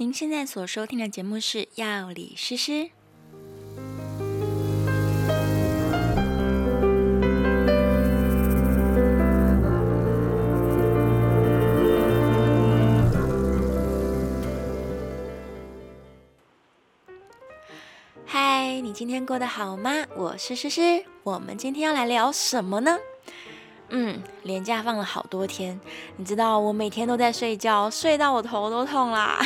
您现在所收听的节目是《药理诗诗》。嗨，你今天过得好吗？我是诗诗，我们今天要来聊什么呢？嗯，连假放了好多天，你知道我每天都在睡觉，睡到我头都痛啦。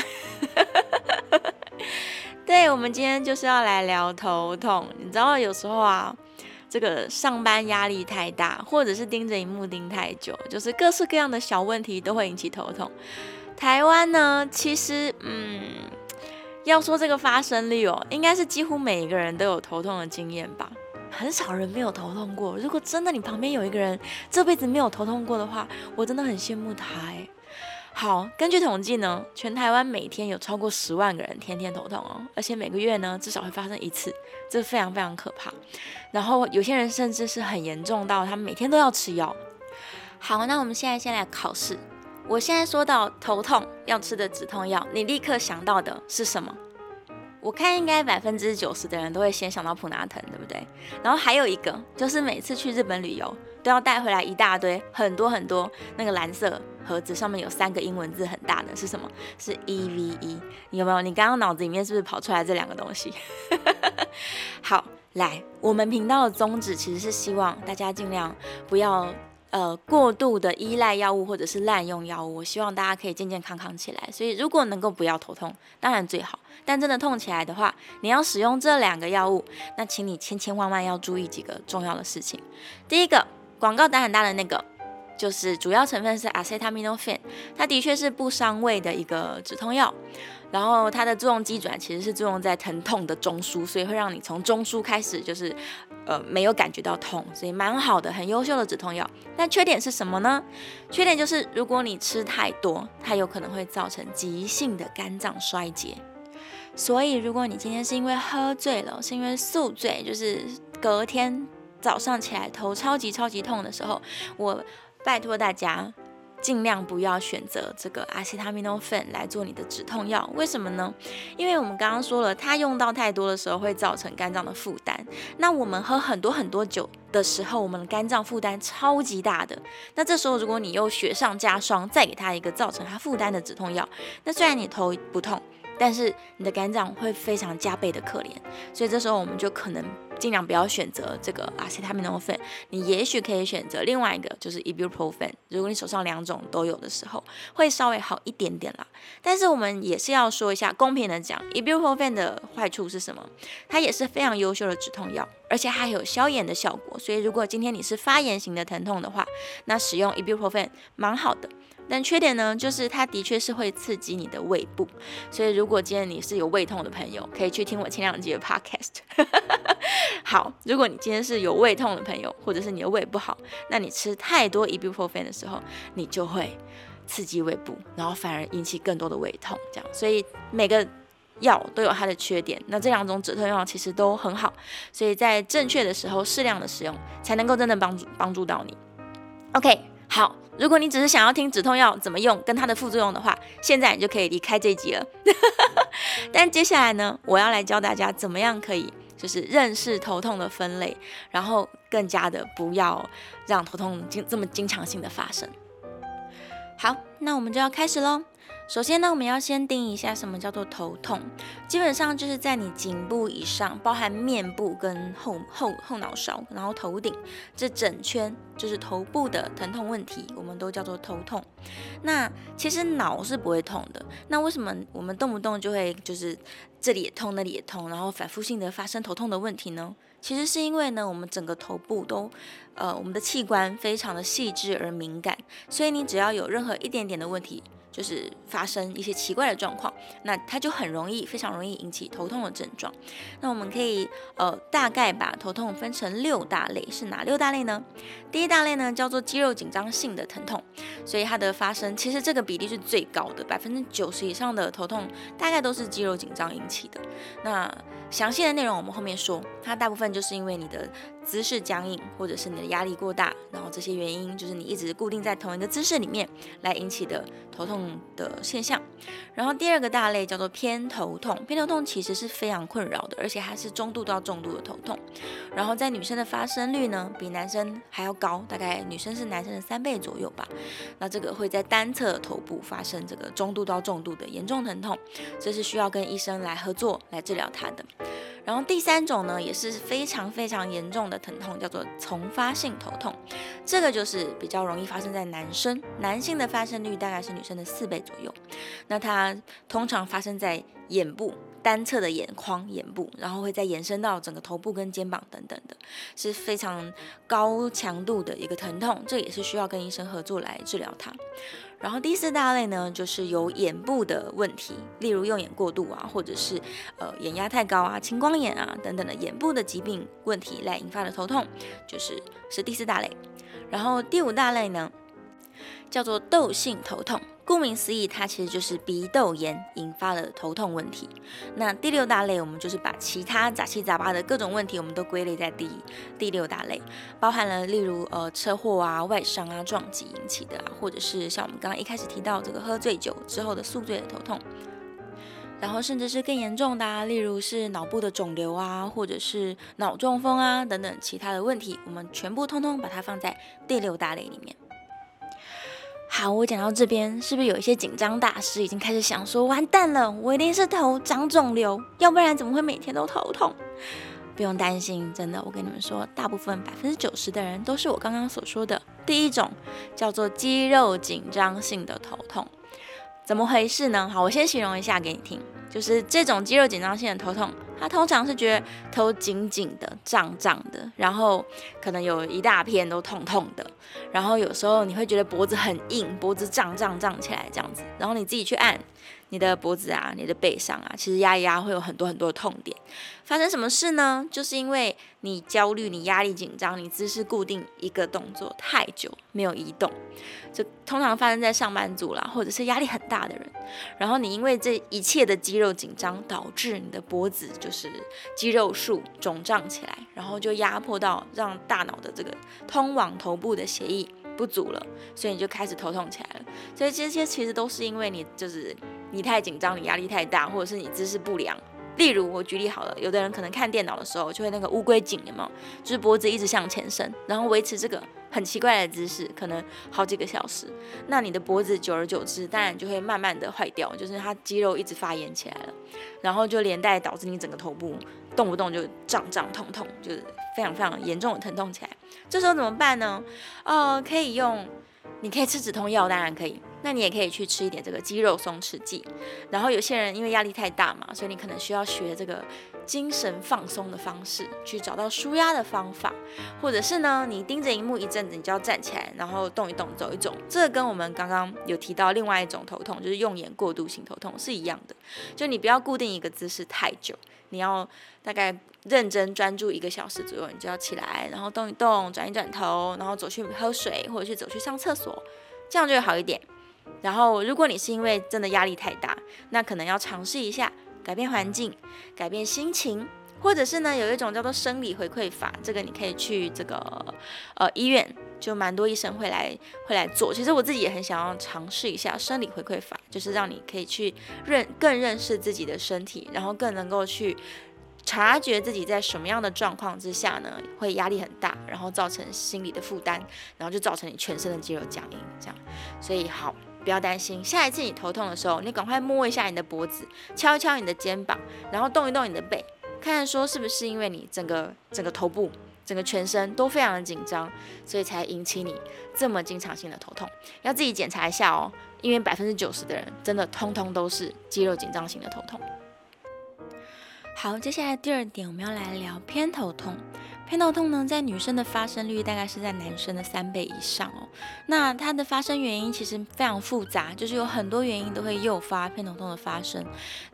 对，我们今天就是要来聊头痛。你知道有时候啊，这个上班压力太大，或者是盯着荧幕盯太久，就是各式各样的小问题都会引起头痛。台湾呢，其实嗯，要说这个发生率哦，应该是几乎每一个人都有头痛的经验吧。很少人没有头痛过。如果真的你旁边有一个人这辈子没有头痛过的话，我真的很羡慕他哎。好，根据统计呢，全台湾每天有超过十万个人天天头痛哦，而且每个月呢至少会发生一次，这非常非常可怕。然后有些人甚至是很严重到他们每天都要吃药。好，那我们现在先来考试。我现在说到头痛要吃的止痛药，你立刻想到的是什么？我看应该百分之九十的人都会先想到普拿疼，对不对？然后还有一个就是每次去日本旅游都要带回来一大堆很多很多那个蓝色盒子，上面有三个英文字很大的是什么？是 EVE。你有没有？你刚刚脑子里面是不是跑出来这两个东西？好，来，我们频道的宗旨其实是希望大家尽量不要。呃，过度的依赖药物或者是滥用药物，我希望大家可以健健康康起来。所以，如果能够不要头痛，当然最好。但真的痛起来的话，你要使用这两个药物，那请你千千万万要注意几个重要的事情。第一个，广告打很大的那个，就是主要成分是 acetaminophen，它的确是不伤胃的一个止痛药。然后它的作用机转其实是作用在疼痛的中枢，所以会让你从中枢开始就是。呃，没有感觉到痛，所以蛮好的，很优秀的止痛药。但缺点是什么呢？缺点就是如果你吃太多，它有可能会造成急性的肝脏衰竭。所以如果你今天是因为喝醉了，是因为宿醉，就是隔天早上起来头超级超级痛的时候，我拜托大家。尽量不要选择这个阿西他命诺芬来做你的止痛药，为什么呢？因为我们刚刚说了，它用到太多的时候会造成肝脏的负担。那我们喝很多很多酒的时候，我们的肝脏负担超级大的。那这时候如果你又雪上加霜，再给他一个造成他负担的止痛药，那虽然你头不痛，但是你的肝脏会非常加倍的可怜。所以这时候我们就可能。尽量不要选择这个阿西他命诺芬，你也许可以选择另外一个，就是 ibuprofen。如果你手上两种都有的时候，会稍微好一点点啦。但是我们也是要说一下，公平的讲，ibuprofen 的坏处是什么？它也是非常优秀的止痛药，而且还有消炎的效果。所以如果今天你是发炎型的疼痛的话，那使用 ibuprofen 蛮好的。但缺点呢，就是它的确是会刺激你的胃部，所以如果今天你是有胃痛的朋友，可以去听我前两集的 podcast。好，如果你今天是有胃痛的朋友，或者是你的胃不好，那你吃太多 ibuprofen 的时候，你就会刺激胃部，然后反而引起更多的胃痛，这样。所以每个药都有它的缺点，那这两种止痛药其实都很好，所以在正确的时候适量的使用，才能够真的帮助帮助到你。OK，好。如果你只是想要听止痛药怎么用跟它的副作用的话，现在你就可以离开这一集了。但接下来呢，我要来教大家怎么样可以就是认识头痛的分类，然后更加的不要让头痛经这么经常性的发生。好，那我们就要开始喽。首先呢，我们要先定一下什么叫做头痛。基本上就是在你颈部以上，包含面部跟后后后脑勺，然后头顶这整圈就是头部的疼痛问题，我们都叫做头痛。那其实脑是不会痛的。那为什么我们动不动就会就是这里也痛，那里也痛，然后反复性的发生头痛的问题呢？其实是因为呢，我们整个头部都，呃，我们的器官非常的细致而敏感，所以你只要有任何一点点的问题。就是发生一些奇怪的状况，那它就很容易，非常容易引起头痛的症状。那我们可以呃大概把头痛分成六大类，是哪六大类呢？第一大类呢叫做肌肉紧张性的疼痛，所以它的发生其实这个比例是最高的，百分之九十以上的头痛大概都是肌肉紧张引起的。那详细的内容我们后面说，它大部分就是因为你的姿势僵硬，或者是你的压力过大，然后这些原因就是你一直固定在同一个姿势里面来引起的头痛的现象。然后第二个大类叫做偏头痛，偏头痛其实是非常困扰的，而且它是中度到重度的头痛。然后在女生的发生率呢，比男生还要高，大概女生是男生的三倍左右吧。那这个会在单侧头部发生这个中度到重度的严重疼痛，这是需要跟医生来合作来治疗它的。然后第三种呢，也是非常非常严重的疼痛，叫做丛发性头痛。这个就是比较容易发生在男生，男性的发生率大概是女生的四倍左右。那它通常发生在眼部单侧的眼眶、眼部，然后会再延伸到整个头部跟肩膀等等的，是非常高强度的一个疼痛。这也是需要跟医生合作来治疗它。然后第四大类呢，就是有眼部的问题，例如用眼过度啊，或者是呃眼压太高啊、青光眼啊等等的眼部的疾病问题来引发的头痛，就是是第四大类。然后第五大类呢，叫做窦性头痛。顾名思义，它其实就是鼻窦炎引发的头痛问题。那第六大类，我们就是把其他杂七杂八的各种问题，我们都归类在第第六大类，包含了例如呃车祸啊、外伤啊、撞击引起的啊，或者是像我们刚刚一开始提到这个喝醉酒之后的宿醉的头痛，然后甚至是更严重的啊，例如是脑部的肿瘤啊，或者是脑中风啊等等其他的问题，我们全部通通把它放在第六大类里面。好，我讲到这边，是不是有一些紧张大师已经开始想说，完蛋了，我一定是头长肿瘤，要不然怎么会每天都头痛？不用担心，真的，我跟你们说，大部分百分之九十的人都是我刚刚所说的第一种，叫做肌肉紧张性的头痛。怎么回事呢？好，我先形容一下给你听，就是这种肌肉紧张性的头痛。他通常是觉得头紧紧的、胀胀的，然后可能有一大片都痛痛的，然后有时候你会觉得脖子很硬，脖子胀胀胀起来这样子，然后你自己去按。你的脖子啊，你的背上啊，其实压一压会有很多很多的痛点。发生什么事呢？就是因为你焦虑、你压力紧张、你姿势固定一个动作太久没有移动，就通常发生在上班族啦，或者是压力很大的人。然后你因为这一切的肌肉紧张，导致你的脖子就是肌肉束肿胀起来，然后就压迫到让大脑的这个通往头部的血液不足了，所以你就开始头痛起来了。所以这些其实都是因为你就是。你太紧张，你压力太大，或者是你姿势不良。例如，我举例好了，有的人可能看电脑的时候就会那个乌龟颈，有没有？就是脖子一直向前伸，然后维持这个很奇怪的姿势，可能好几个小时。那你的脖子久而久之，当然就会慢慢的坏掉，就是它肌肉一直发炎起来了，然后就连带导致你整个头部动不动就胀胀痛痛，就是非常非常严重的疼痛起来。这时候怎么办呢？哦，可以用。你可以吃止痛药，当然可以。那你也可以去吃一点这个肌肉松弛剂。然后有些人因为压力太大嘛，所以你可能需要学这个精神放松的方式，去找到舒压的方法。或者是呢，你盯着荧幕一阵子，你就要站起来，然后动一动，走一走。这个跟我们刚刚有提到另外一种头痛，就是用眼过度性头痛是一样的。就你不要固定一个姿势太久，你要大概。认真专注一个小时左右，你就要起来，然后动一动，转一转头，然后走去喝水，或者去走去上厕所，这样就会好一点。然后，如果你是因为真的压力太大，那可能要尝试一下改变环境、改变心情，或者是呢，有一种叫做生理回馈法，这个你可以去这个呃医院，就蛮多医生会来会来做。其实我自己也很想要尝试一下生理回馈法，就是让你可以去认更认识自己的身体，然后更能够去。察觉自己在什么样的状况之下呢，会压力很大，然后造成心理的负担，然后就造成你全身的肌肉僵硬，这样。所以好，不要担心，下一次你头痛的时候，你赶快摸一下你的脖子，敲一敲你的肩膀，然后动一动你的背，看看说是不是因为你整个整个头部、整个全身都非常的紧张，所以才引起你这么经常性的头痛。要自己检查一下哦，因为百分之九十的人真的通通都是肌肉紧张型的头痛。好，接下来第二点，我们要来聊偏头痛。偏头痛呢，在女生的发生率大概是在男生的三倍以上哦。那它的发生原因其实非常复杂，就是有很多原因都会诱发偏头痛的发生。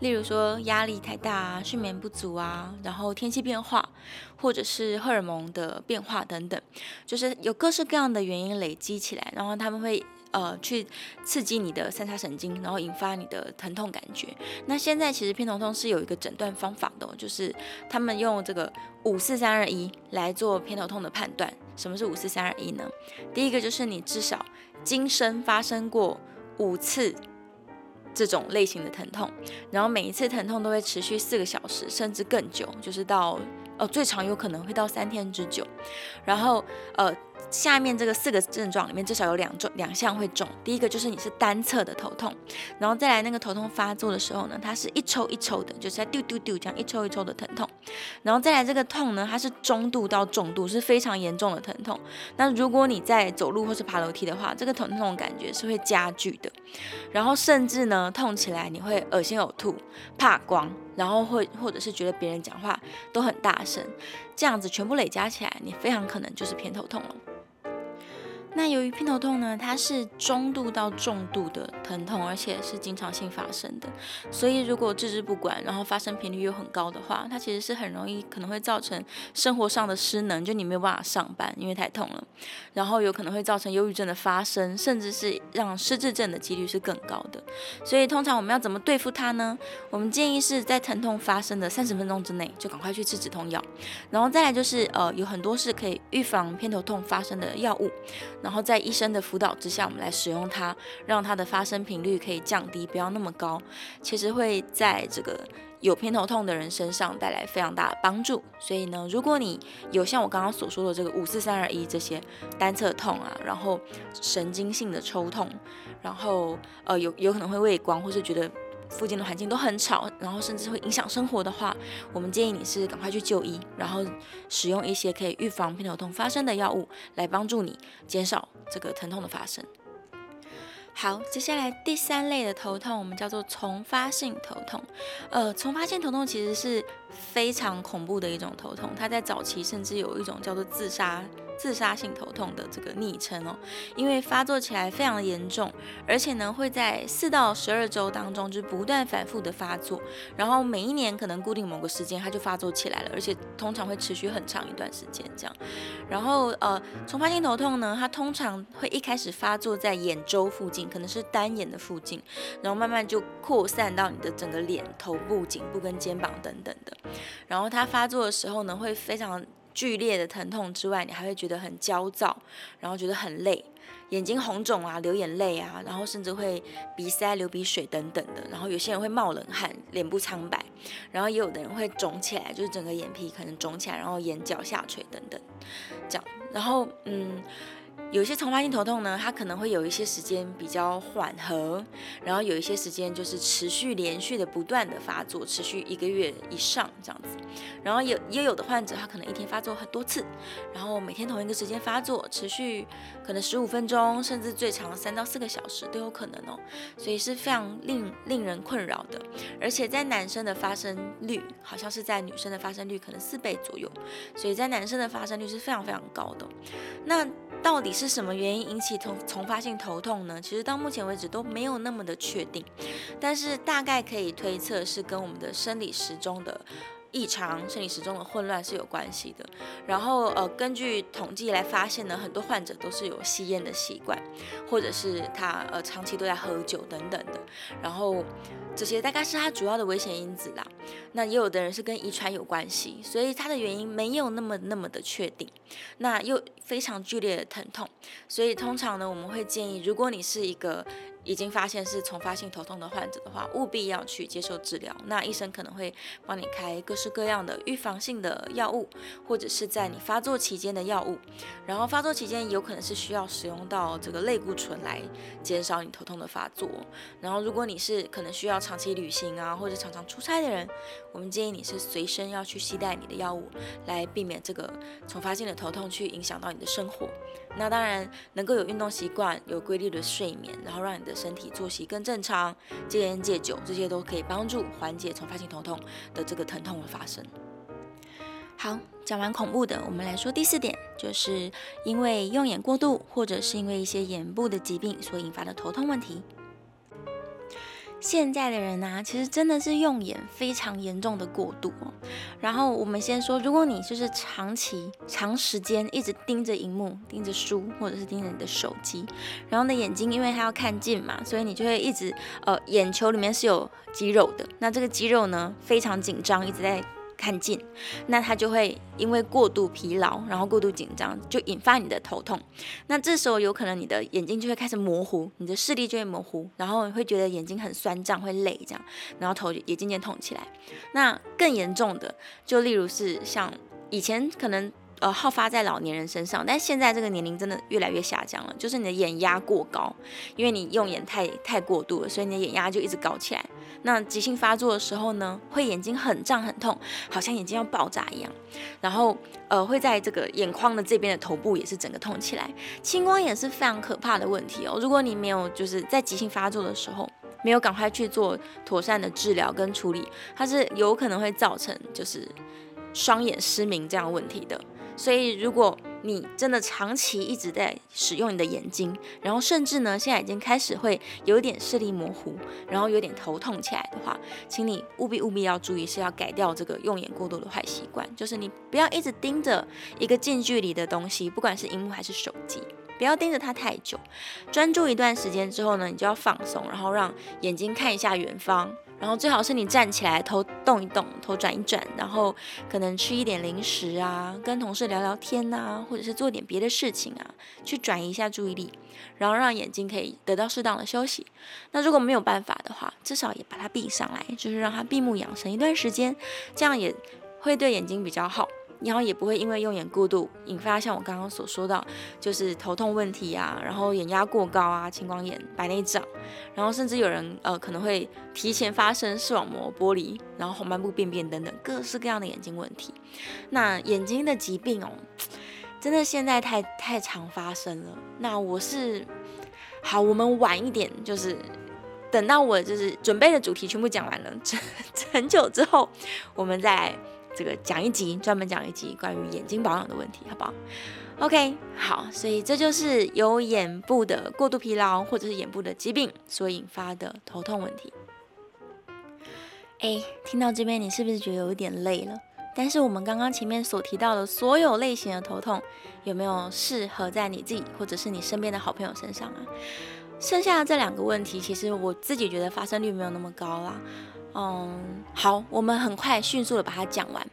例如说压力太大啊，睡眠不足啊，然后天气变化，或者是荷尔蒙的变化等等，就是有各式各样的原因累积起来，然后他们会呃去刺激你的三叉神经，然后引发你的疼痛感觉。那现在其实偏头痛是有一个诊断方法的，就是他们用这个五四三二一来做偏头痛的判断。什么是五四三二一呢？第一个就是你至少今生发生过五次这种类型的疼痛，然后每一次疼痛都会持续四个小时，甚至更久，就是到呃最长有可能会到三天之久。然后呃。下面这个四个症状里面至少有两种两项会重，第一个就是你是单侧的头痛，然后再来那个头痛发作的时候呢，它是一抽一抽的，就是在丢丢丢这样一抽一抽的疼痛，然后再来这个痛呢，它是中度到重度，是非常严重的疼痛。那如果你在走路或是爬楼梯的话，这个疼痛的感觉是会加剧的，然后甚至呢痛起来你会恶心呕吐、怕光，然后会或者是觉得别人讲话都很大声，这样子全部累加起来，你非常可能就是偏头痛了。那由于偏头痛呢，它是中度到重度的疼痛，而且是经常性发生的，所以如果置之不管，然后发生频率又很高的话，它其实是很容易可能会造成生活上的失能，就你没有办法上班，因为太痛了，然后有可能会造成忧郁症的发生，甚至是让失智症的几率是更高的。所以通常我们要怎么对付它呢？我们建议是在疼痛发生的三十分钟之内就赶快去吃止痛药，然后再来就是呃有很多是可以预防偏头痛发生的药物。然后在医生的辅导之下，我们来使用它，让它的发生频率可以降低，不要那么高。其实会在这个有偏头痛的人身上带来非常大的帮助。所以呢，如果你有像我刚刚所说的这个五四三二一这些单侧痛啊，然后神经性的抽痛，然后呃有有可能会畏光，或是觉得。附近的环境都很吵，然后甚至会影响生活的话，我们建议你是赶快去就医，然后使用一些可以预防偏头痛发生的药物，来帮助你减少这个疼痛的发生。好，接下来第三类的头痛，我们叫做丛发性头痛。呃，丛发性头痛其实是非常恐怖的一种头痛，它在早期甚至有一种叫做自杀。自杀性头痛的这个昵称哦，因为发作起来非常的严重，而且呢会在四到十二周当中就不断反复的发作，然后每一年可能固定某个时间它就发作起来了，而且通常会持续很长一段时间这样。然后呃，丛发性头痛呢，它通常会一开始发作在眼周附近，可能是单眼的附近，然后慢慢就扩散到你的整个脸、头部、颈部跟肩膀等等的。然后它发作的时候呢，会非常。剧烈的疼痛之外，你还会觉得很焦躁，然后觉得很累，眼睛红肿啊，流眼泪啊，然后甚至会鼻塞、流鼻水等等的。然后有些人会冒冷汗，脸部苍白，然后也有的人会肿起来，就是整个眼皮可能肿起来，然后眼角下垂等等，这样。然后嗯。有些丛发性头痛呢，它可能会有一些时间比较缓和，然后有一些时间就是持续连续的不断的发作，持续一个月以上这样子。然后有也有的患者，他可能一天发作很多次，然后每天同一个时间发作，持续可能十五分钟，甚至最长三到四个小时都有可能哦。所以是非常令令人困扰的，而且在男生的发生率好像是在女生的发生率可能四倍左右，所以在男生的发生率是非常非常高的。那到底是什么原因引起从从发性头痛呢？其实到目前为止都没有那么的确定，但是大概可以推测是跟我们的生理时钟的异常、生理时钟的混乱是有关系的。然后呃，根据统计来发现呢，很多患者都是有吸烟的习惯，或者是他呃长期都在喝酒等等的。然后这些大概是他主要的危险因子啦。那也有的人是跟遗传有关系，所以它的原因没有那么那么的确定。那又非常剧烈的疼痛，所以通常呢，我们会建议，如果你是一个已经发现是丛发性头痛的患者的话，务必要去接受治疗。那医生可能会帮你开各式各样的预防性的药物，或者是在你发作期间的药物。然后发作期间有可能是需要使用到这个类固醇来减少你头痛的发作。然后如果你是可能需要长期旅行啊，或者常常出差的人，我们建议你是随身要去携带你的药物，来避免这个丛发性的头痛去影响到你的生活。那当然能够有运动习惯，有规律的睡眠，然后让你的身体作息更正常，戒烟戒酒，这些都可以帮助缓解从发性头痛的这个疼痛的发生。好，讲完恐怖的，我们来说第四点，就是因为用眼过度，或者是因为一些眼部的疾病所引发的头痛问题。现在的人啊，其实真的是用眼非常严重的过度哦。然后我们先说，如果你就是长期、长时间一直盯着荧幕、盯着书，或者是盯着你的手机，然后呢，眼睛因为它要看近嘛，所以你就会一直呃，眼球里面是有肌肉的，那这个肌肉呢非常紧张，一直在。看近，那它就会因为过度疲劳，然后过度紧张，就引发你的头痛。那这时候有可能你的眼睛就会开始模糊，你的视力就会模糊，然后会觉得眼睛很酸胀，会累这样，然后头也渐渐痛起来。那更严重的，就例如是像以前可能。呃，好发在老年人身上，但现在这个年龄真的越来越下降了，就是你的眼压过高，因为你用眼太太过度了，所以你的眼压就一直高起来。那急性发作的时候呢，会眼睛很胀很痛，好像眼睛要爆炸一样，然后呃会在这个眼眶的这边的头部也是整个痛起来。青光眼是非常可怕的问题哦，如果你没有就是在急性发作的时候没有赶快去做妥善的治疗跟处理，它是有可能会造成就是双眼失明这样问题的。所以，如果你真的长期一直在使用你的眼睛，然后甚至呢，现在已经开始会有点视力模糊，然后有点头痛起来的话，请你务必务必要注意，是要改掉这个用眼过度的坏习惯，就是你不要一直盯着一个近距离的东西，不管是荧幕还是手机，不要盯着它太久，专注一段时间之后呢，你就要放松，然后让眼睛看一下远方。然后最好是你站起来，头动一动，头转一转，然后可能吃一点零食啊，跟同事聊聊天呐、啊，或者是做点别的事情啊，去转移一下注意力，然后让眼睛可以得到适当的休息。那如果没有办法的话，至少也把它闭上来，就是让它闭目养神一段时间，这样也会对眼睛比较好。然后也不会因为用眼过度引发像我刚刚所说到，就是头痛问题啊，然后眼压过高啊，青光眼、白内障，然后甚至有人呃可能会提前发生视网膜剥离，然后红斑部病变等等各式各样的眼睛问题。那眼睛的疾病哦，真的现在太太常发生了。那我是好，我们晚一点，就是等到我就是准备的主题全部讲完了，很久之后，我们再。这个讲一集，专门讲一集关于眼睛保养的问题，好不好？OK，好，所以这就是由眼部的过度疲劳或者是眼部的疾病所引发的头痛问题。哎，听到这边，你是不是觉得有点累了？但是我们刚刚前面所提到的所有类型的头痛，有没有适合在你自己或者是你身边的好朋友身上啊？剩下的这两个问题，其实我自己觉得发生率没有那么高啦。嗯，好，我们很快迅速的把它讲完。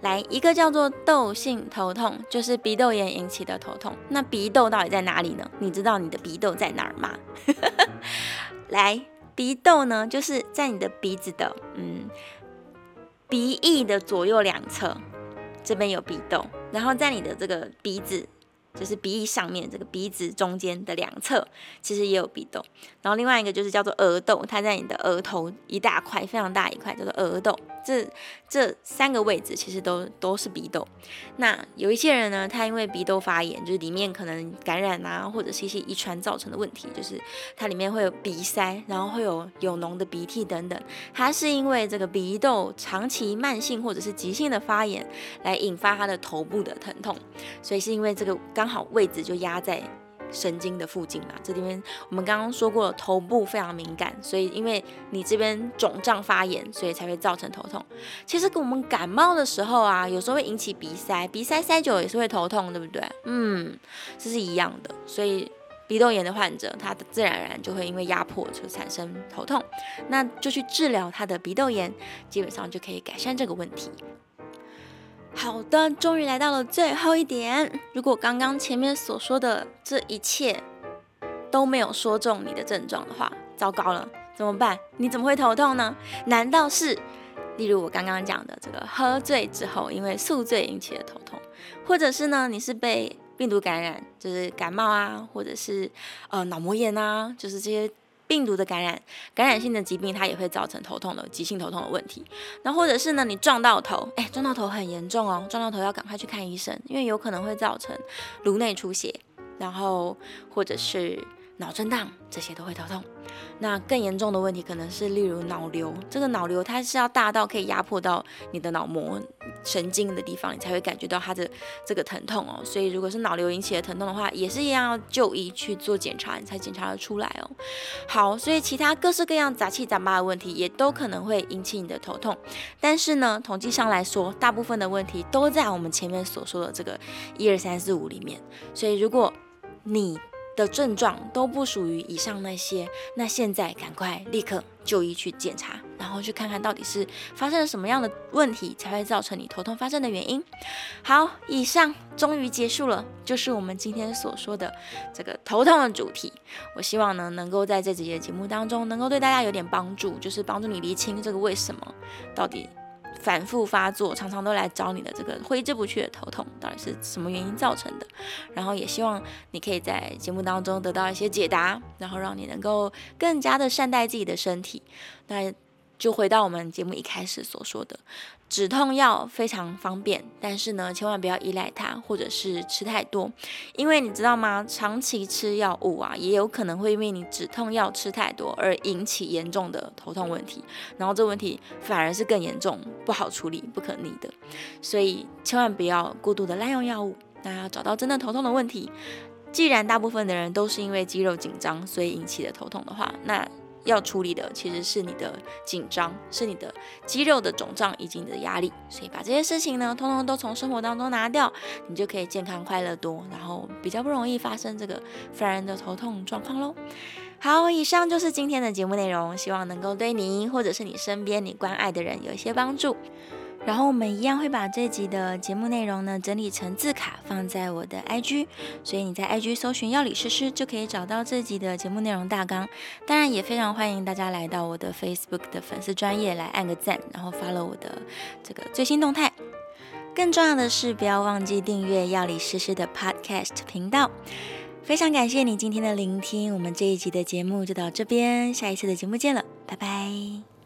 来，一个叫做窦性头痛，就是鼻窦炎引起的头痛。那鼻窦到底在哪里呢？你知道你的鼻窦在哪儿吗？来，鼻窦呢，就是在你的鼻子的嗯鼻翼的左右两侧，这边有鼻窦，然后在你的这个鼻子。就是鼻翼上面这个鼻子中间的两侧，其实也有鼻窦。然后另外一个就是叫做额窦，它在你的额头一大块，非常大一块，叫做额窦。这这三个位置其实都都是鼻窦。那有一些人呢，他因为鼻窦发炎，就是里面可能感染啊，或者是一些遗传造成的问题，就是它里面会有鼻塞，然后会有有脓的鼻涕等等。它是因为这个鼻窦长期慢性或者是急性的发炎，来引发他的头部的疼痛。所以是因为这个刚好位置就压在。神经的附近嘛，这里面我们刚刚说过，头部非常敏感，所以因为你这边肿胀发炎，所以才会造成头痛。其实跟我们感冒的时候啊，有时候会引起鼻塞，鼻塞塞久也是会头痛，对不对？嗯，这是一样的。所以鼻窦炎的患者，他自然而然就会因为压迫就产生头痛，那就去治疗他的鼻窦炎，基本上就可以改善这个问题。好的，终于来到了最后一点。如果刚刚前面所说的这一切都没有说中你的症状的话，糟糕了，怎么办？你怎么会头痛呢？难道是，例如我刚刚讲的这个喝醉之后因为宿醉引起的头痛，或者是呢，你是被病毒感染，就是感冒啊，或者是呃脑膜炎啊，就是这些。病毒的感染，感染性的疾病，它也会造成头痛的急性头痛的问题。那或者是呢，你撞到头，哎，撞到头很严重哦，撞到头要赶快去看医生，因为有可能会造成颅内出血，然后或者是脑震荡，这些都会头痛。那更严重的问题可能是，例如脑瘤。这个脑瘤它是要大到可以压迫到你的脑膜神经的地方，你才会感觉到它的这个疼痛哦。所以如果是脑瘤引起的疼痛的话，也是一样要就医去做检查，你才检查得出来哦。好，所以其他各式各样杂七杂八的问题也都可能会引起你的头痛。但是呢，统计上来说，大部分的问题都在我们前面所说的这个一二三四五里面。所以如果你的症状都不属于以上那些，那现在赶快立刻就医去检查，然后去看看到底是发生了什么样的问题才会造成你头痛发生的原因。好，以上终于结束了，就是我们今天所说的这个头痛的主题。我希望呢，能够在这几节节目当中，能够对大家有点帮助，就是帮助你厘清这个为什么到底。反复发作，常常都来找你的这个挥之不去的头痛，到底是什么原因造成的？然后也希望你可以在节目当中得到一些解答，然后让你能够更加的善待自己的身体。那就回到我们节目一开始所说的。止痛药非常方便，但是呢，千万不要依赖它，或者是吃太多，因为你知道吗？长期吃药物啊，也有可能会因为你止痛药吃太多而引起严重的头痛问题，然后这问题反而是更严重，不好处理，不可逆的。所以千万不要过度的滥用药物，那要找到真的头痛的问题。既然大部分的人都是因为肌肉紧张所以引起的头痛的话，那要处理的其实是你的紧张，是你的肌肉的肿胀以及你的压力，所以把这些事情呢，通通都从生活当中拿掉，你就可以健康快乐多，然后比较不容易发生这个烦人的头痛状况喽。好，以上就是今天的节目内容，希望能够对你或者是你身边你关爱的人有一些帮助。然后我们一样会把这集的节目内容呢整理成字卡放在我的 IG，所以你在 IG 搜寻药理诗诗就可以找到这集的节目内容大纲。当然也非常欢迎大家来到我的 Facebook 的粉丝专页来按个赞，然后发了我的这个最新动态。更重要的是，不要忘记订阅药理诗诗的 Podcast 频道。非常感谢你今天的聆听，我们这一集的节目就到这边，下一次的节目见了，拜拜。